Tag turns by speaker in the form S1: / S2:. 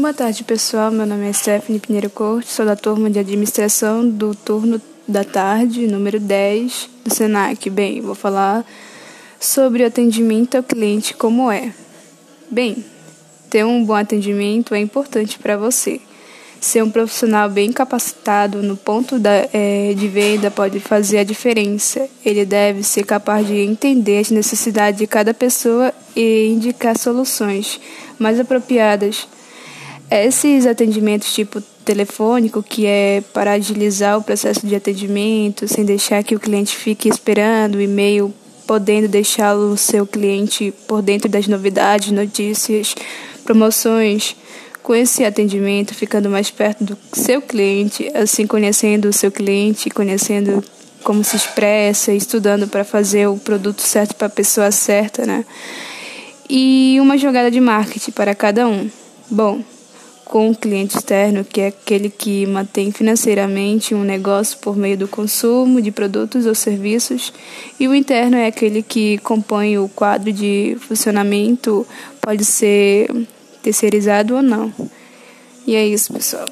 S1: Boa tarde, pessoal. Meu nome é Stephanie Pinheiro Corte, sou da turma de administração do turno da tarde, número 10 do SENAC. Bem, vou falar sobre o atendimento ao cliente como é. Bem, ter um bom atendimento é importante para você. Ser um profissional bem capacitado no ponto da, é, de venda pode fazer a diferença. Ele deve ser capaz de entender as necessidades de cada pessoa e indicar soluções mais apropriadas. Esses atendimentos tipo telefônico, que é para agilizar o processo de atendimento, sem deixar que o cliente fique esperando o e-mail, podendo deixar o seu cliente por dentro das novidades, notícias, promoções com esse atendimento, ficando mais perto do seu cliente, assim conhecendo o seu cliente, conhecendo como se expressa, estudando para fazer o produto certo para a pessoa certa, né? E uma jogada de marketing para cada um. Bom, com o cliente externo, que é aquele que mantém financeiramente um negócio por meio do consumo de produtos ou serviços, e o interno é aquele que compõe o quadro de funcionamento, pode ser terceirizado ou não. E é isso, pessoal.